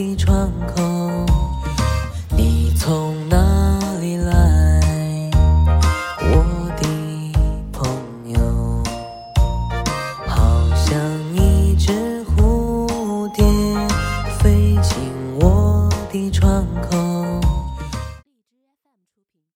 的窗口你从哪里来我的朋友？好像一只蝴蝶飞进我的窗口